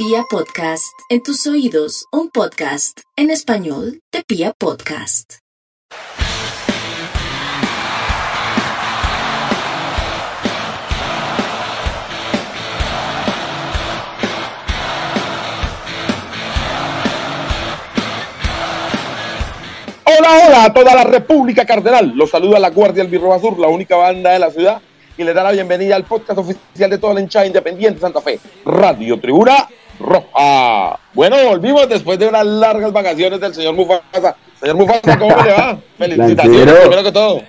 Pia Podcast, en tus oídos, un podcast en español de Pia Podcast. Hola, hola a toda la República Cardenal. Los saluda la Guardia del Birro Azul, la única banda de la ciudad, y les da la bienvenida al podcast oficial de toda la hinchada independiente Santa Fe, Radio Tribuna Roja. Bueno, volvimos después de unas largas vacaciones del señor Mufasa. Señor Mufasa, ¿cómo le va? Felicitaciones, primero que todo.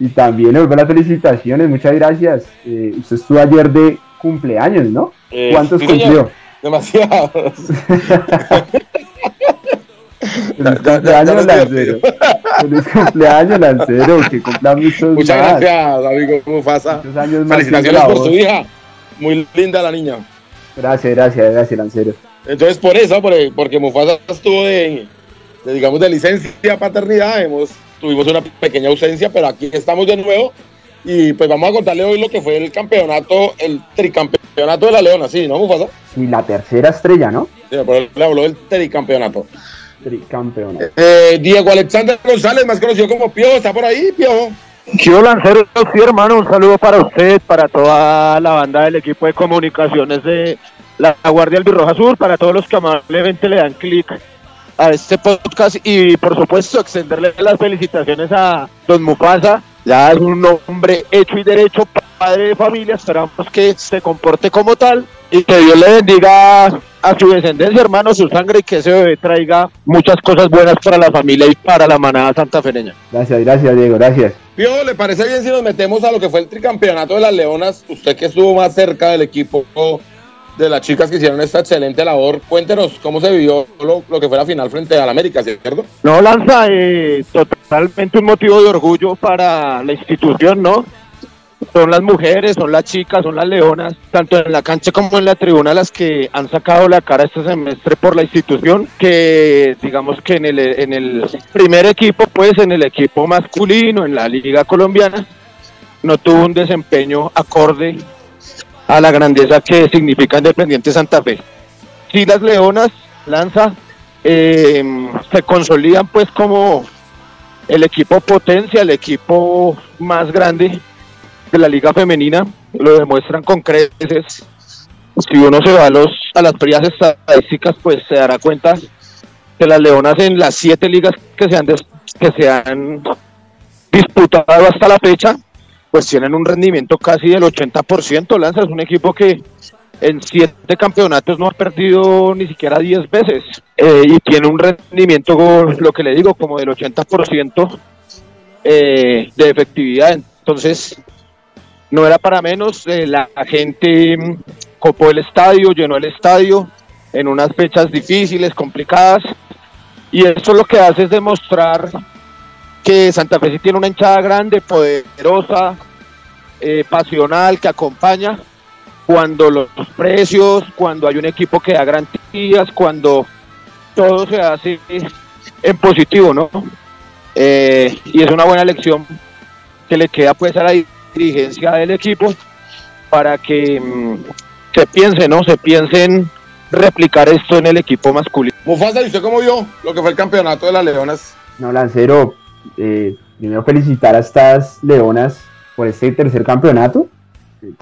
Y también les las felicitaciones, muchas gracias. Eh, usted estuvo ayer de cumpleaños, ¿no? Eh, ¿Cuántos sí, cumplió? Demasiados. Feliz cumpleaños, Lancero. Feliz cumpleaños, Lancero. Que cumpla muchos Muchas más. gracias, amigo Mufasa. Muchos años más. Felicitaciones por su hija. Muy linda la niña. Gracias, gracias, gracias, Lancero. Entonces, por eso, por- porque Mufasa estuvo de, de, digamos, de licencia paternidad, hemos, tuvimos una pequeña ausencia, pero aquí estamos de nuevo. Y pues vamos a contarle hoy lo que fue el campeonato, el tricampeonato de la Leona, ¿sí, no, Mufasa? Y la tercera estrella, ¿no? Sí, por eso le habló del tricampeonato. Tricampeonato. Eh, Diego Alexander González, más conocido como Piojo, ¿está por ahí, Piojo? Quiero lanzar sí, hermano, un saludo para usted, para toda la banda del equipo de comunicaciones de la Guardia Albirroja Sur, para todos los que amablemente le dan clic a este podcast y por supuesto extenderle las felicitaciones a Don Mufasa, ya es un hombre hecho y derecho, padre de familia, esperamos que se comporte como tal y que Dios le bendiga a su descendencia, hermano, su sangre y que ese bebé traiga muchas cosas buenas para la familia y para la manada santafereña. Gracias, gracias, Diego, gracias. Piojo, ¿le parece bien si nos metemos a lo que fue el tricampeonato de las Leonas? Usted que estuvo más cerca del equipo de las chicas que hicieron esta excelente labor, cuéntenos cómo se vivió lo, lo que fue la final frente al América, ¿cierto? No, Lanza, eh, totalmente un motivo de orgullo para la institución, ¿no? Son las mujeres, son las chicas, son las leonas, tanto en la cancha como en la tribuna, las que han sacado la cara este semestre por la institución, que digamos que en el, en el primer equipo, pues en el equipo masculino, en la liga colombiana, no tuvo un desempeño acorde a la grandeza que significa Independiente Santa Fe. Sí, las leonas, Lanza, eh, se consolidan pues como el equipo potencia, el equipo más grande de la liga femenina, lo demuestran con creces. Si uno se va a, los, a las frías estadísticas, pues se dará cuenta que las leonas en las siete ligas que se han, que se han disputado hasta la fecha, pues tienen un rendimiento casi del 80%. Lanza es un equipo que en siete campeonatos no ha perdido ni siquiera 10 veces eh, y tiene un rendimiento, lo que le digo, como del 80% eh, de efectividad. Entonces, no era para menos. eh, la gente copó el estadio, llenó el estadio en unas fechas difíciles, complicadas. Y eso lo que hace es demostrar que Santa Fe sí tiene una hinchada grande, poderosa, eh, pasional, que acompaña cuando los precios, cuando hay un equipo que da garantías, cuando todo se hace en positivo, ¿no? Eh, y es una buena lección que le queda pues a la dirigencia del equipo para que mm, se piense, ¿no? Se piense en replicar esto en el equipo masculino. Mufasa, ¿y usted cómo vio lo que fue el campeonato de las Leonas? No, Lancero, eh, primero felicitar a estas leonas por este tercer campeonato.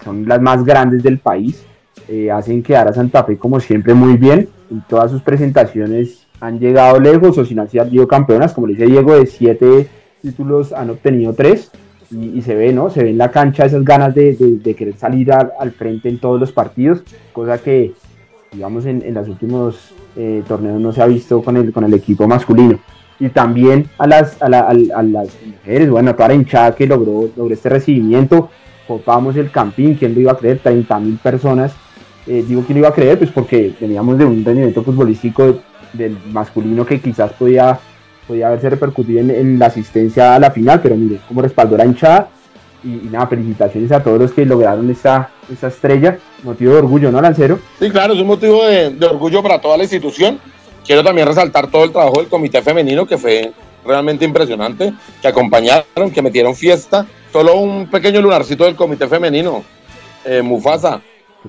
Son las más grandes del país. eh, hacen quedar a Santa Fe como siempre muy bien. En todas sus presentaciones han llegado lejos o si no han sido campeonas. Como le dice Diego, de siete títulos han obtenido tres. Y, se ve, ¿no? Se ve en la cancha esas ganas de, querer salir al- frente en todos los partidos. Cosa que, digamos, en, los últimos eh, torneos no se ha visto con el equipo masculino y también a las, a, la- al- a las mujeres, bueno, a toda la hinchada que logró, logró este recibimiento, copamos el campín, ¿quién lo iba a creer? 30 mil personas, Eh, digo quién lo iba a creer, pues porque veníamos de un rendimiento futbolístico del masculino que quizás podía, podía haberse repercutido en, la asistencia a la final, pero mire, como respaldó la hinchada, y, nada, felicitaciones a todos los que lograron esta, esta estrella, motivo de orgullo, ¿no, Lancero? Sí, claro, es un motivo de orgullo para toda la institución. Quiero también resaltar todo el trabajo del comité femenino que fue realmente impresionante, que acompañaron, que metieron fiesta. Solo un pequeño lunarcito del comité femenino, eh, Mufasa.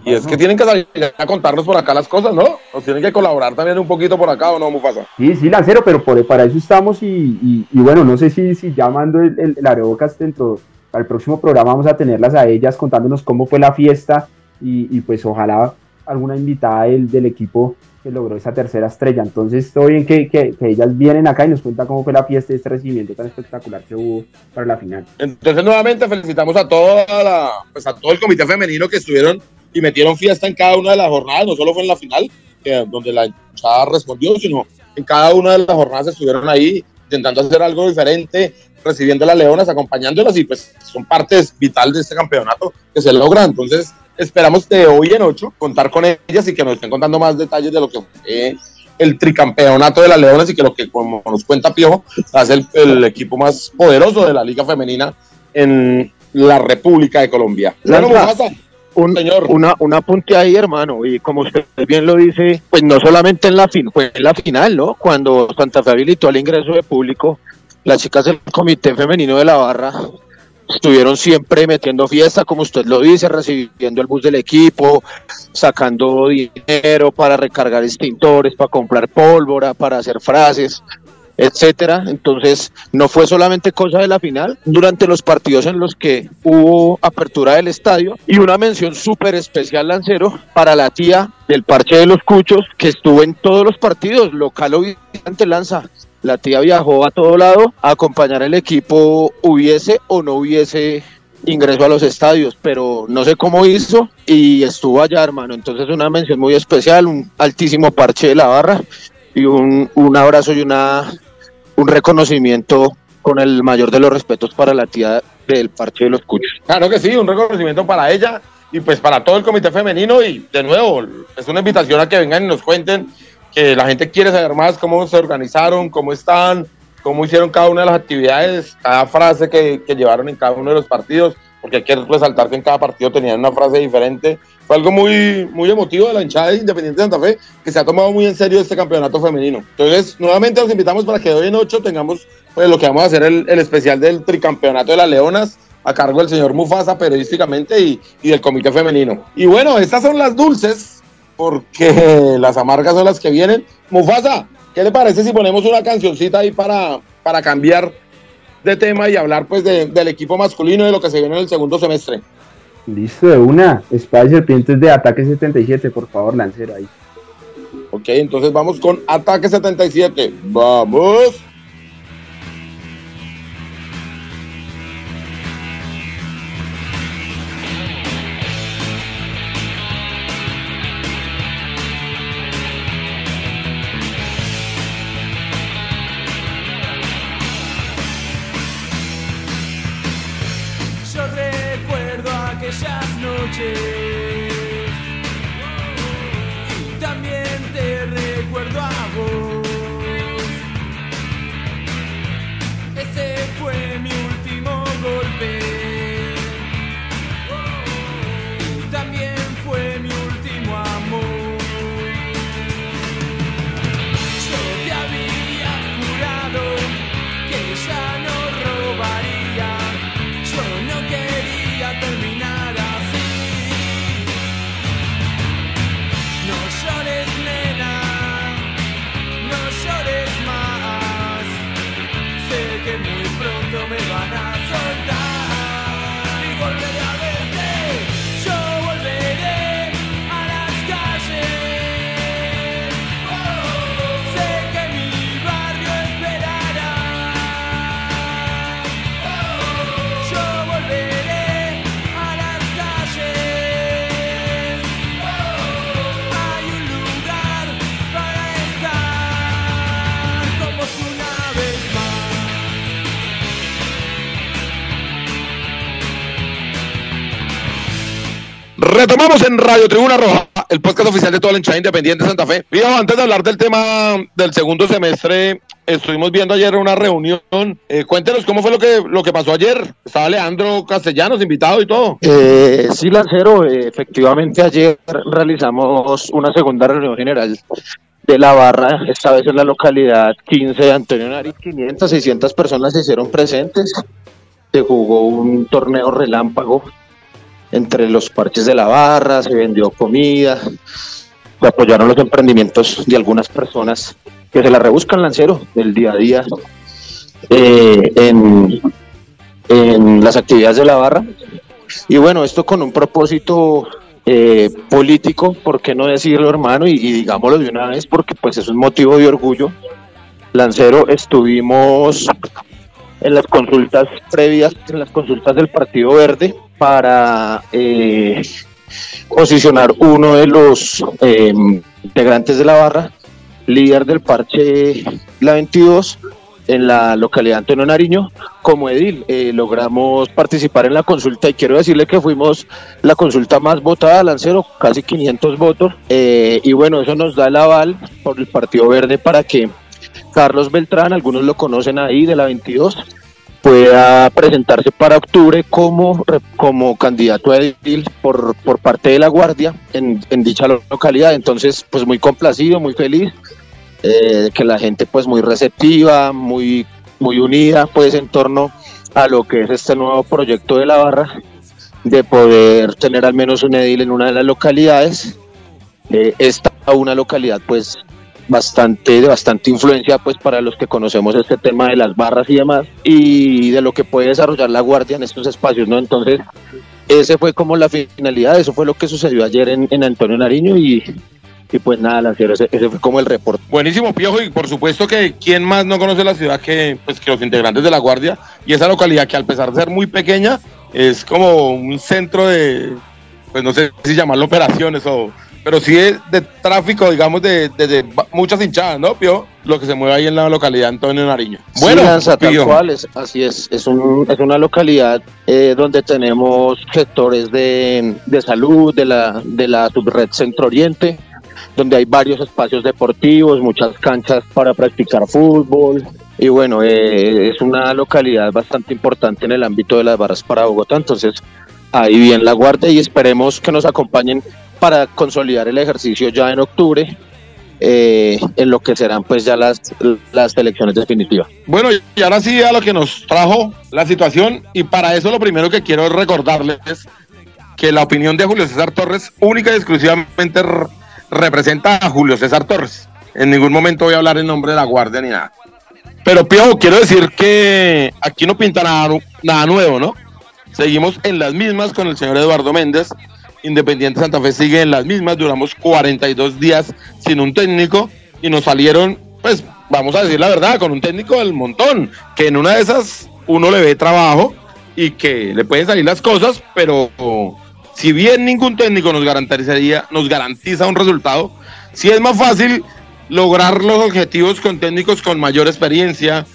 Y es que tienen que salir a contarnos por acá las cosas, ¿no? Nos tienen que colaborar también un poquito por acá, ¿o no, Mufasa? Sí, sí, Lancero, pero por, para eso estamos y, y, y bueno, no sé si, si llamando el, el, el Arebocas dentro, para el próximo programa vamos a tenerlas a ellas contándonos cómo fue la fiesta y, y pues ojalá alguna invitada del, del equipo logró esa tercera estrella. Entonces, estoy bien que, que, que, ellas vienen acá y nos cuentan cómo fue la fiesta y este recibimiento tan espectacular que hubo para la final. Entonces, nuevamente felicitamos a toda la, pues a todo el comité femenino que estuvieron y metieron fiesta en cada una de las jornadas, no solo fue en la final, que, donde la hinchada respondió, sino en cada una de las jornadas estuvieron ahí intentando hacer algo diferente, recibiendo a las leonas, acompañándolas y pues son partes vital de este campeonato que se logra. Entonces, esperamos de hoy en ocho contar con ellas y que nos estén contando más detalles de lo que fue el tricampeonato de las Leonas y que lo que, como nos cuenta Piojo, hace el, el equipo más poderoso de la Liga Femenina en la República de Colombia. Bueno, un, señor. Una, un apunte ahí, hermano, y como usted bien lo dice, pues no solamente en la, fin, fue en la final, ¿no? Cuando Santa Fe habilitó el ingreso de público, las chicas del Comité Femenino de la Barra estuvieron siempre metiendo fiesta, como usted lo dice, recibiendo el bus del equipo, sacando dinero para recargar extintores, para comprar pólvora, para hacer frases, etcétera. Entonces, no fue solamente cosa de la final, durante los partidos en los que hubo apertura del estadio y una mención súper especial, Lancero, para la tía del Parche de los Cuchos, que estuvo en todos los partidos, local o visitante Lanza. La tía viajó a todo lado a acompañar al equipo, hubiese o no hubiese ingreso a los estadios, pero no sé cómo hizo y estuvo allá, hermano. Entonces, una mención muy especial, un altísimo parche de la barra y un, un abrazo y una un reconocimiento con el mayor de los respetos para la tía del Parche de los Cuchos. Claro que sí, un reconocimiento para ella y pues para todo el comité femenino y de nuevo es una invitación a que vengan y nos cuenten que la gente quiere saber más cómo se organizaron, cómo están, cómo hicieron cada una de las actividades, cada frase que, llevaron en cada uno de los partidos, porque hay que resaltar que en cada partido tenían una frase diferente. Fue algo muy, muy emotivo de la hinchada de Independiente de Santa Fe, que se ha tomado muy en serio este campeonato femenino. Entonces, nuevamente los invitamos para que hoy en ocho tengamos pues, lo que vamos a hacer el, especial del tricampeonato de las Leonas, a cargo del señor Mufasa periodísticamente y del comité femenino. Y bueno, estas son las dulces, porque las amargas son las que vienen. Mufasa, ¿qué le parece si ponemos una cancioncita ahí para, para cambiar de tema y hablar pues de, del equipo masculino y de lo que se viene en el segundo semestre? Listo, de una. Espacio Serpientes de Ataque 77, por favor, lancero ahí. Ok, entonces vamos con Ataque 77. Vamos. Aquellas noches Retomamos en Radio Tribuna Roja, el podcast oficial de toda la hinchada independiente de Santa Fe. Mira, antes de hablar del tema del segundo semestre, estuvimos viendo ayer una reunión. Eh, cuéntenos cómo fue lo que, lo que pasó ayer. Estaba Leandro Castellanos invitado y todo. Eh, sí, Lancero, efectivamente ayer realizamos una segunda reunión general de la barra, esta vez en la localidad 15 de Antonio Nari. 500, 600 personas se hicieron presentes. Se jugó un torneo relámpago entre los parches de la barra, se vendió comida, se apoyaron los emprendimientos de algunas personas que se la rebuscan lancero del día a día eh, en, las actividades de la barra. Y bueno, esto con un propósito eh, político, ¿por qué no decirlo, hermano? Y, y, digámoslo de una vez, porque pues es un motivo de orgullo. Lancero, estuvimos en las consultas previas, en las consultas del Partido Verde, para eh, posicionar uno de los eh, integrantes de la barra, líder del parche La 22, en la localidad Antonio Nariño como edil. Eh, logramos participar en la consulta y quiero decirle que fuimos la consulta más votada, Lancero, casi 500 votos. Eh, y bueno, eso nos da el aval por el Partido Verde para que Carlos Beltrán, algunos lo conocen ahí de la 22, pueda presentarse para octubre como, como candidato a edil por, por parte de la Guardia en, dicha localidad. Entonces, pues muy complacido, muy feliz eh, que la gente pues muy receptiva, muy, muy unida pues en torno a lo que es este nuevo proyecto de la barra, de poder tener al menos un edil en una de las localidades. Eh, esta una localidad pues bastante de bastante influencia pues para los que conocemos este tema de las barras y demás y de lo que puede desarrollar la guardia en estos espacios no entonces ese fue como la finalidad eso fue lo que sucedió ayer en, en Antonio Nariño y, y pues nada, Lancero, ese, ese, fue como el reporte. Buenísimo, Piojo, y por supuesto que quién más no conoce la ciudad que, pues, que los integrantes de la Guardia y esa localidad que al pesar de ser muy pequeña, es como un centro de, pues no sé si llamarlo operaciones o... Pero sí de, de tráfico, digamos, de, de, de, muchas hinchadas, ¿no, Pio? Lo que se mueve ahí en la localidad Antonio Nariño. Bueno, sí, Lanza, tal cual, es, así es. Es, un, es una localidad eh, donde tenemos sectores de, de salud, de la, de la subred Centro Oriente, donde hay varios espacios deportivos, muchas canchas para practicar fútbol. Y bueno, eh, es una localidad bastante importante en el ámbito de las barras para Bogotá, entonces ahí bien la guardia y esperemos que nos acompañen para consolidar el ejercicio ya en octubre, eh, en lo que serán pues ya las, las elecciones definitivas. Bueno, y ahora sí a lo que nos trajo la situación y para eso lo primero que quiero recordarles es que la opinión de Julio César Torres única y exclusivamente representa a Julio César Torres. En ningún momento voy a hablar en nombre de la Guardia ni nada. Pero Pio, quiero decir que aquí no pinta nada, nada nuevo, ¿no? Seguimos en las mismas con el señor Eduardo Méndez. Independiente Santa Fe sigue en las mismas. Duramos 42 días sin un técnico y nos salieron, pues, vamos a decir la verdad, con un técnico del montón. Que en una de esas uno le ve trabajo y que le pueden salir las cosas, pero si bien ningún técnico nos garantizaría, nos garantiza un resultado, si es más fácil lograr los objetivos con técnicos con mayor experiencia,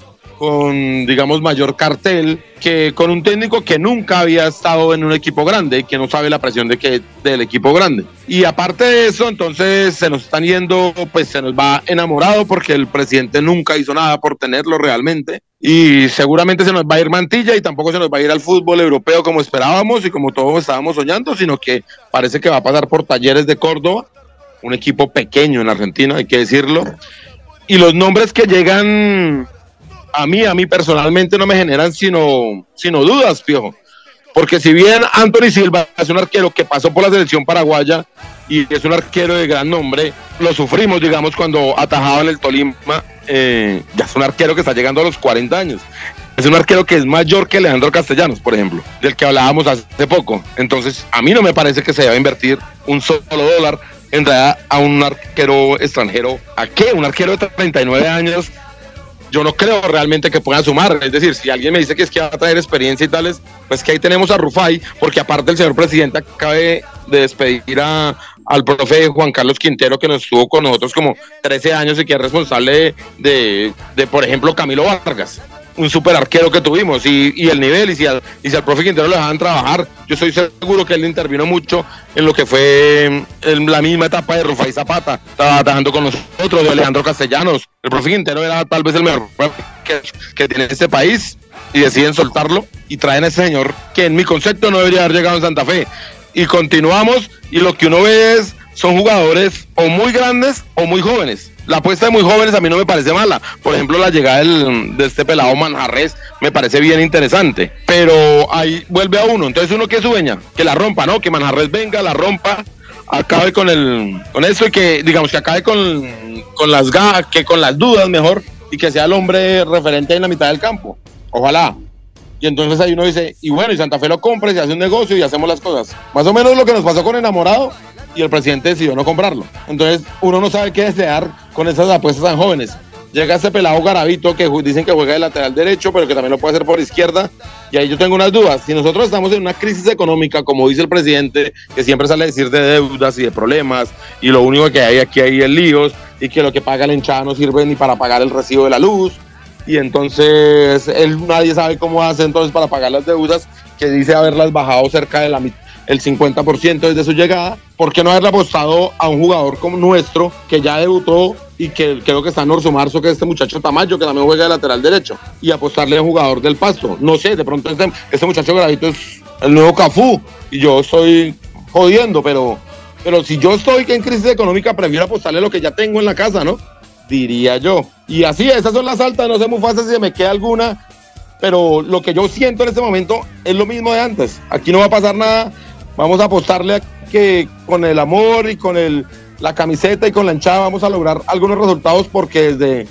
con, digamos, mayor cartel, que con un técnico que nunca había estado en un equipo grande y que no sabe la presión de que, del equipo grande. Y aparte de eso, entonces se nos están yendo, pues se nos va enamorado porque el presidente nunca hizo nada por tenerlo realmente. Y seguramente se nos va a ir Mantilla y tampoco se nos va a ir al fútbol europeo como esperábamos y como todos estábamos soñando, sino que parece que va a pasar por Talleres de Córdoba, un equipo pequeño en Argentina, hay que decirlo. Y los nombres que llegan a mí, a mí personalmente no me generan sino, sino dudas, piojo. Porque si bien Anthony Silva es un arquero que pasó por la selección paraguaya y es un arquero de gran nombre, lo sufrimos, digamos, cuando atajaba en el Tolima, eh, ya es un arquero que está llegando a los 40 años. Es un arquero que es mayor que Leandro Castellanos, por ejemplo, del que hablábamos hace poco. Entonces, a mí no me parece que se deba invertir un solo dólar en realidad a un arquero extranjero. ¿A qué? Un arquero de 39 años yo no creo realmente que pueda sumar. Es decir, si alguien me dice que es que va a traer experiencia y tales, pues que ahí tenemos a Rufai, porque aparte el señor presidente acaba de, despedir a, al profe Juan Carlos Quintero, que nos estuvo con nosotros como 13 años y que es responsable de, de por ejemplo, Camilo Vargas un super arquero que tuvimos y, y el nivel y si, al, y si al profe Quintero lo dejaban trabajar, yo estoy seguro que él intervino mucho en lo que fue en la misma etapa de Rufai Zapata, estaba trabajando con nosotros, de Alejandro Castellanos. El profe Quintero era tal vez el mejor que, que tiene este país y deciden soltarlo y traen a ese señor que en mi concepto no debería haber llegado en Santa Fe. Y continuamos y lo que uno ve es son jugadores o muy grandes o muy jóvenes. La apuesta de muy jóvenes a mí no me parece mala. Por ejemplo, la llegada de este pelado Manjarres me parece bien interesante. Pero ahí vuelve a uno. Entonces, uno que sueña, que la rompa, ¿no? Que Manjarres venga, la rompa, acabe con el con eso y que, digamos, que acabe con, con las ga- que con las dudas mejor y que sea el hombre referente en la mitad del campo. Ojalá. Y entonces ahí uno dice, y bueno, y Santa Fe lo compra y se hace un negocio y hacemos las cosas. Más o menos lo que nos pasó con Enamorado y el presidente decidió no comprarlo. Entonces uno no sabe qué desear con esas apuestas tan jóvenes. Llega este pelado Garavito que dicen que juega de lateral derecho, pero que también lo puede hacer por izquierda. Y ahí yo tengo unas dudas. Si nosotros estamos en una crisis económica, como dice el presidente, que siempre sale a decir de deudas y de problemas, y lo único que hay aquí hay es líos, y que lo que paga la hinchada no sirve ni para pagar el recibo de la luz, y entonces él nadie sabe cómo hace entonces para pagar las deudas que dice haberlas bajado cerca de la mit- el 50% desde su llegada, ¿por qué no haberle apostado a un jugador como nuestro que ya debutó y que creo que está en Orso Marzo, que es este muchacho Tamayo, que también juega de lateral derecho, y apostarle a un jugador del pasto? No sé, de pronto este, este muchacho Gravito es el nuevo Cafú y yo estoy jodiendo, pero, pero si yo estoy en crisis económica, prefiero apostarle lo que ya tengo en la casa, ¿no? diría yo. Y así, esas son las altas, no sé muy fácil si me queda alguna, pero lo que yo siento en este momento es lo mismo de antes. Aquí no va a pasar nada, vamos a apostarle a que con el amor y con el, la camiseta y con la hinchada vamos a lograr algunos resultados porque desde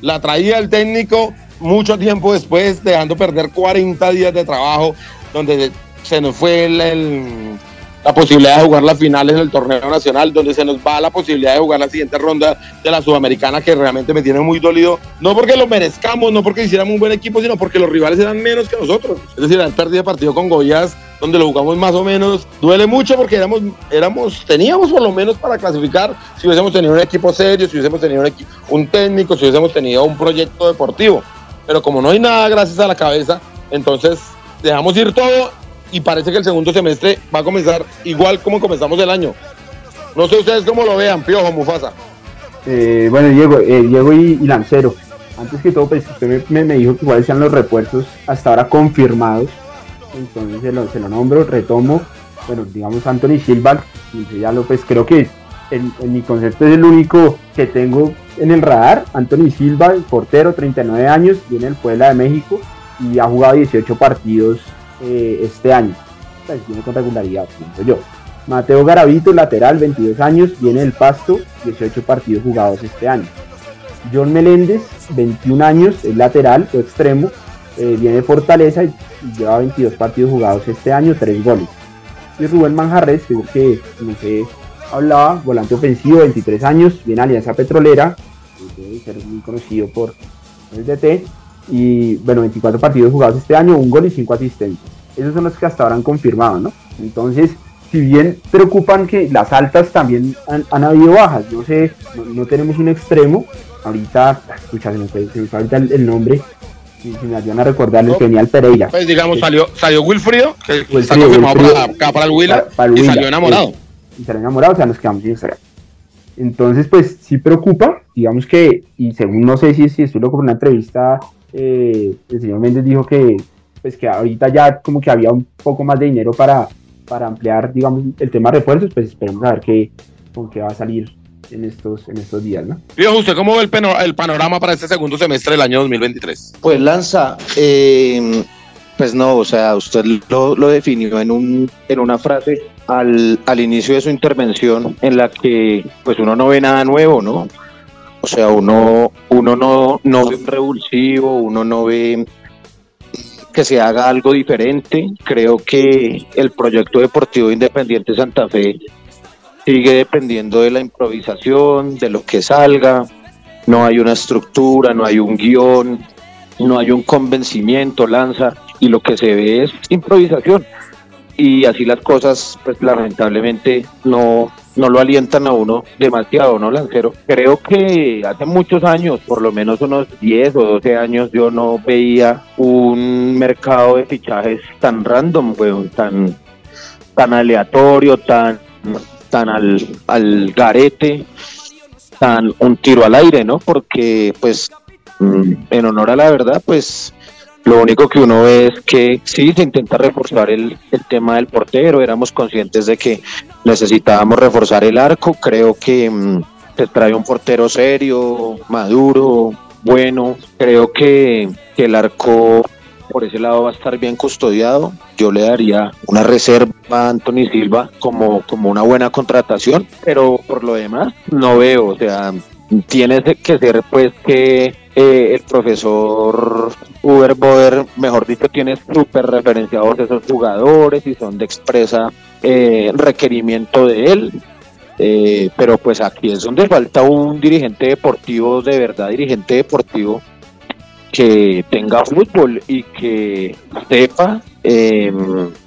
la traída del técnico, mucho tiempo después, dejando perder 40 días de trabajo, donde se nos fue la posibilidad de jugar las finales del torneo nacional, donde se nos va la posibilidad de jugar la siguiente ronda de la Sudamericana, que realmente me tiene muy dolido, no porque lo merezcamos, no porque hiciéramos un buen equipo, sino porque los rivales eran menos que nosotros. Es decir, haber perdido partido con Goiás, donde lo jugamos más o menos, duele mucho porque éramos, éramos, teníamos por lo menos para clasificar si hubiésemos tenido un equipo serio, si hubiésemos tenido un, un técnico, si hubiésemos tenido un proyecto deportivo. Pero como no hay nada gracias a la cabeza, entonces dejamos ir todo y parece que el segundo semestre va a comenzar igual como comenzamos el año. No sé ustedes cómo lo vean, Piojo, Mufasa. Eh, bueno, Diego, eh, Diego y, Lancero. Antes que todo, pues usted me dijo que cuáles sean los refuerzos hasta ahora confirmados. Entonces se lo, se lo nombro, retomo. Bueno, digamos Anthony Silva, ya lo, pues creo que en, mi concepto es el único que tengo en el radar. Anthony Silva, portero, 39 años, viene del Puebla de México y ha jugado 18 partidos eh, este año. Pues viene con regularidad, pienso yo. Mateo Garavito, lateral, 22 años, viene del Pasto, 18 partidos jugados este año. John Meléndez, 21 años, es lateral o extremo, eh, viene Fortaleza y lleva 22 partidos jugados este año, 3 goles. Y Rubén Manjarres, el que como se hablaba, volante ofensivo, 23 años, viene Alianza Petrolera, debe ser muy conocido por el DT, y bueno, 24 partidos jugados este año, un gol y 5 asistencias. Esos son los que hasta ahora han confirmado, ¿no? Entonces, si bien preocupan que las altas también han, habido bajas, no sé, no, no tenemos un extremo, ahorita, escucha, se me el nombre, si, si me ayudan a recordarles que venía el Pereira. Pues digamos, salió, salió Wilfrido, que está Wilfrido, confirmado Wilfrido. para, acá para el para el y salió enamorado. eh, y salió enamorado, o sea, nos quedamos sin extremo. Entonces, pues sí preocupa, digamos que, y según no sé si, si estoy loco por una entrevista, eh, el señor Méndez dijo que, pues que ahorita ya como que había un poco más de dinero para, para ampliar, digamos, el tema de refuerzos, pues esperemos a ver qué, con qué va a salir en estos, en estos días, ¿no? ¿usted cómo ve el panorama para este segundo semestre del año 2023? Pues Lanza, eh, pues no, o sea, usted lo, lo definió en, un, en una frase al, al inicio de su intervención en la que pues uno no ve nada nuevo, ¿no? O sea, uno, uno no, no ve un revulsivo, uno no ve que se haga algo diferente. Creo que el proyecto deportivo Independiente Santa Fe sigue dependiendo de la improvisación, de lo que salga. No hay una estructura, no hay un guion, no hay un convencimiento, lanza, y lo que se ve es improvisación. Y así las cosas, pues lamentablemente no, no lo alientan a uno demasiado, ¿no, Lancero? Creo que hace muchos años, por lo menos unos 10 o 12 años, yo no veía un mercado de fichajes tan random, weón, tan, tan aleatorio, tan, tan al, al garete, tan un tiro al aire, ¿no? Porque, pues, mm, en honor a la verdad, pues Lo único que uno ve es que sí se intenta reforzar el, el tema del portero. Éramos conscientes de que necesitábamos reforzar el arco. Creo que mm, se trae un portero serio, maduro, bueno. Creo que, que el arco por ese lado va a estar bien custodiado. Yo le daría una reserva a Anthony Silva como, como una buena contratación, pero por lo demás no veo, o sea, tiene que ser pues que eh, el profesor Uber Boder, mejor dicho, tiene súper referenciados esos jugadores y son de expresa eh, requerimiento de él. Eh, pero pues aquí es donde falta un dirigente deportivo, de verdad dirigente deportivo, que tenga fútbol y que sepa eh,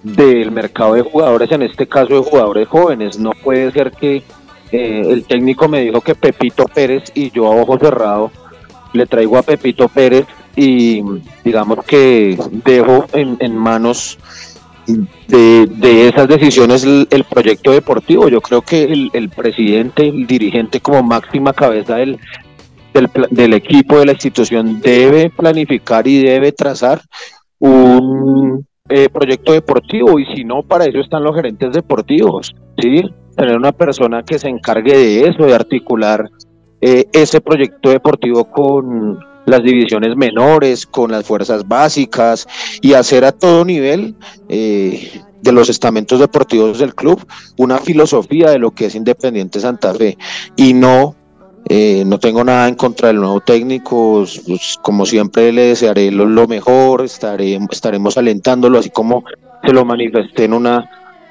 del mercado de jugadores, en este caso de jugadores jóvenes. No puede ser que eh, el técnico me dijo que Pepito Pérez y yo a ojo cerrado le traigo a Pepito Pérez y digamos que dejo en, manos de, de, esas decisiones el, proyecto deportivo. Yo creo que el, presidente, el dirigente como máxima cabeza del, del, del, equipo, de la institución, debe planificar y debe trazar un eh, proyecto deportivo y si no, para eso están los gerentes deportivos. ¿sí? Tener una persona que se encargue de eso, de articular eh, ese proyecto deportivo con las divisiones menores, con las fuerzas básicas y hacer a todo nivel eh, de los estamentos deportivos del club una filosofía de lo que es Independiente Santa Fe y no eh, no tengo nada en contra del nuevo técnico, pues, como siempre le desearé lo, mejor, estaré, estaremos alentándolo, así como se lo manifesté en una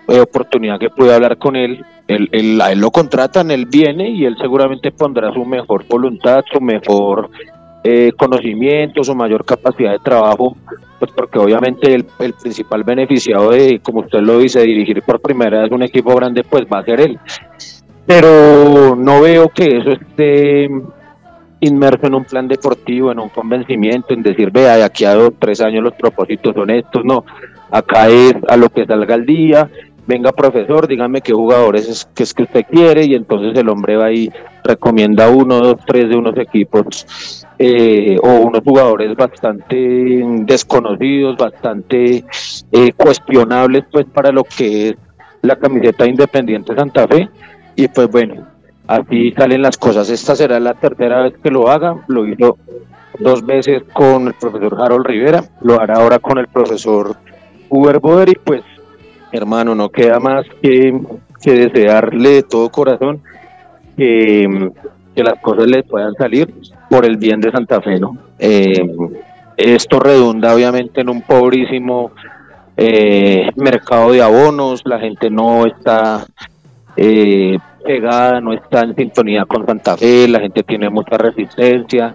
eh, oportunidad que pude hablar con él. Él, él, a él lo contratan, él viene y él seguramente pondrá su mejor voluntad, su mejor eh, conocimiento, su mayor capacidad de trabajo, pues porque obviamente el, el, principal beneficiado de, como usted lo dice, dirigir por primera vez un equipo grande, pues va a ser él pero no veo que eso esté inmerso en un plan deportivo, en un convencimiento, en decir, vea, de aquí a dos, tres años los propósitos son estos, no, acá es a lo que salga el día, venga profesor, dígame qué jugadores es que, es que usted quiere y entonces el hombre va y recomienda uno, dos, tres de unos equipos eh, o unos jugadores bastante desconocidos, bastante eh, cuestionables pues para lo que es la camiseta Independiente Santa Fe y pues bueno, así salen las cosas. Esta será la tercera vez que lo haga. Lo hizo dos veces con el profesor Harold Rivera, lo hará ahora con el profesor Uber Boder y pues hermano, no queda más que, que desearle de todo corazón que, que, las cosas le puedan salir por el bien de Santa Fe, ¿no? Eh, esto redunda obviamente en un pobrísimo eh, mercado de abonos, la gente no está eh, pegada, no está en sintonía con Santa Fe, la gente tiene mucha resistencia,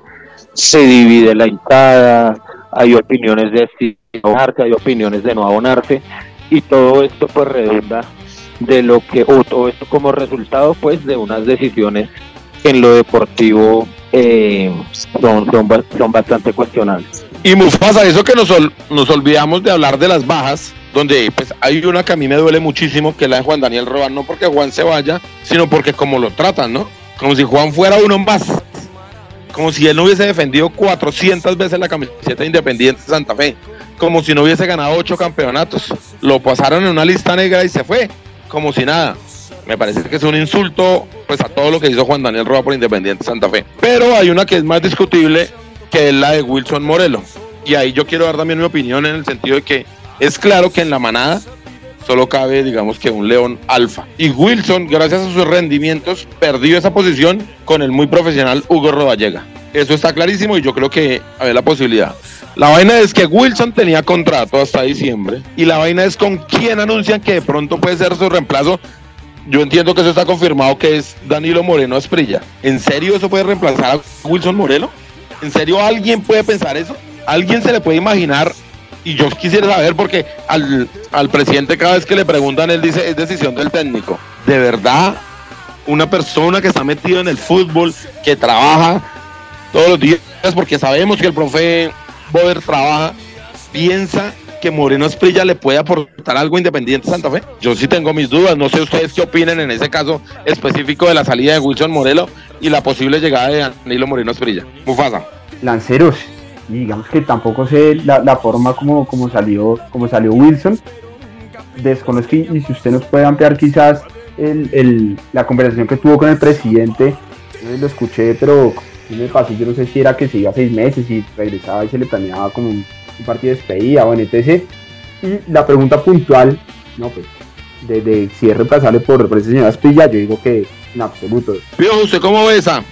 se divide la hinchada, hay opiniones de abonarse, hay opiniones de no abonarse, y todo esto pues redunda de lo que, o todo esto como resultado pues de unas decisiones en lo deportivo eh, son, son, bastante cuestionables. Y Mufasa, eso que nos olvidamos de hablar de las bajas, donde pues hay una que a mí me duele muchísimo, que la de Juan Daniel Roban, no porque Juan se vaya, sino porque como lo tratan, ¿no? Como si Juan fuera uno más. Como si él no hubiese defendido 400 veces la camiseta independiente de Santa Fe. Como si no hubiese ganado ocho campeonatos. Lo pasaron en una lista negra y se fue. Como si nada. Me parece que es un insulto pues a todo lo que hizo Juan Daniel Roa por Independiente Santa Fe. Pero hay una que es más discutible, que es la de Wilson Morelo. Y ahí yo quiero dar también mi opinión en el sentido de que es claro que en la manada solo cabe, digamos que un león alfa. Y Wilson, gracias a sus rendimientos, perdió esa posición con el muy profesional Hugo Rodallega. Eso está clarísimo y yo creo que hay la posibilidad. La vaina es que Wilson tenía contrato hasta diciembre y la vaina es con quién anuncian que de pronto puede ser su reemplazo. Yo entiendo que eso está confirmado que es Danilo Moreno Esprilla. ¿En serio eso puede reemplazar a Wilson Moreno? ¿En serio alguien puede pensar eso? ¿Alguien se le puede imaginar y yo quisiera saber porque al, al, presidente cada vez que le preguntan él dice es decisión del técnico. De verdad, una persona que está metido en el fútbol, que trabaja todos los días, porque sabemos que el profe Boder trabaja, piensa que Moreno Esprilla le puede aportar algo independiente a Santa Fe. Yo sí tengo mis dudas, no sé ustedes qué opinen en ese caso específico de la salida de Wilson Morelo y la posible llegada de Danilo Moreno Esprilla. Mufasa. Lanceros, y digamos que tampoco sé la, la forma como, como salió como salió Wilson. Desconozco y si usted nos puede ampliar quizás el, el- la conversación que tuvo con el presidente eh, lo escuché pero me pasó yo no sé si era que se iba seis meses y regresaba y se le planeaba como un, un partido de despedida bueno etc y la pregunta puntual no pues de, si es reemplazable por, por ese señor Aspilla yo digo que en absoluto. Piojo, ¿usted cómo ve esa?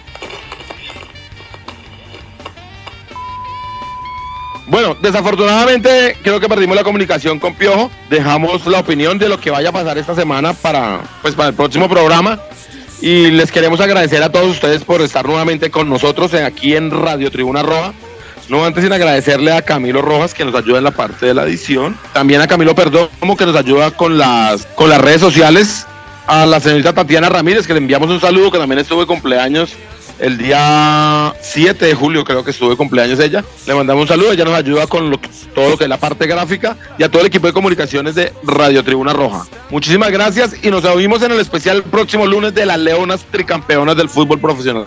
Bueno, desafortunadamente creo que perdimos la comunicación con Piojo. Dejamos la opinión de lo que vaya a pasar esta semana para, pues, para el próximo programa. Y les queremos agradecer a todos ustedes por estar nuevamente con nosotros aquí en Radio Tribuna Roja. No antes sin agradecerle a Camilo Rojas que nos ayuda en la parte de la edición. También a Camilo Perdomo que nos ayuda con las, con las redes sociales. A la señorita Tatiana Ramírez que le enviamos un saludo que también estuvo de cumpleaños el día 7 de julio creo que estuvo de cumpleaños ella. Le mandamos un saludo, ella nos ayuda con lo todo lo que es la parte gráfica y a todo el equipo de comunicaciones de Radio Tribuna Roja. Muchísimas gracias y nos oímos en el especial próximo lunes de las Leonas Tricampeonas del fútbol profesional.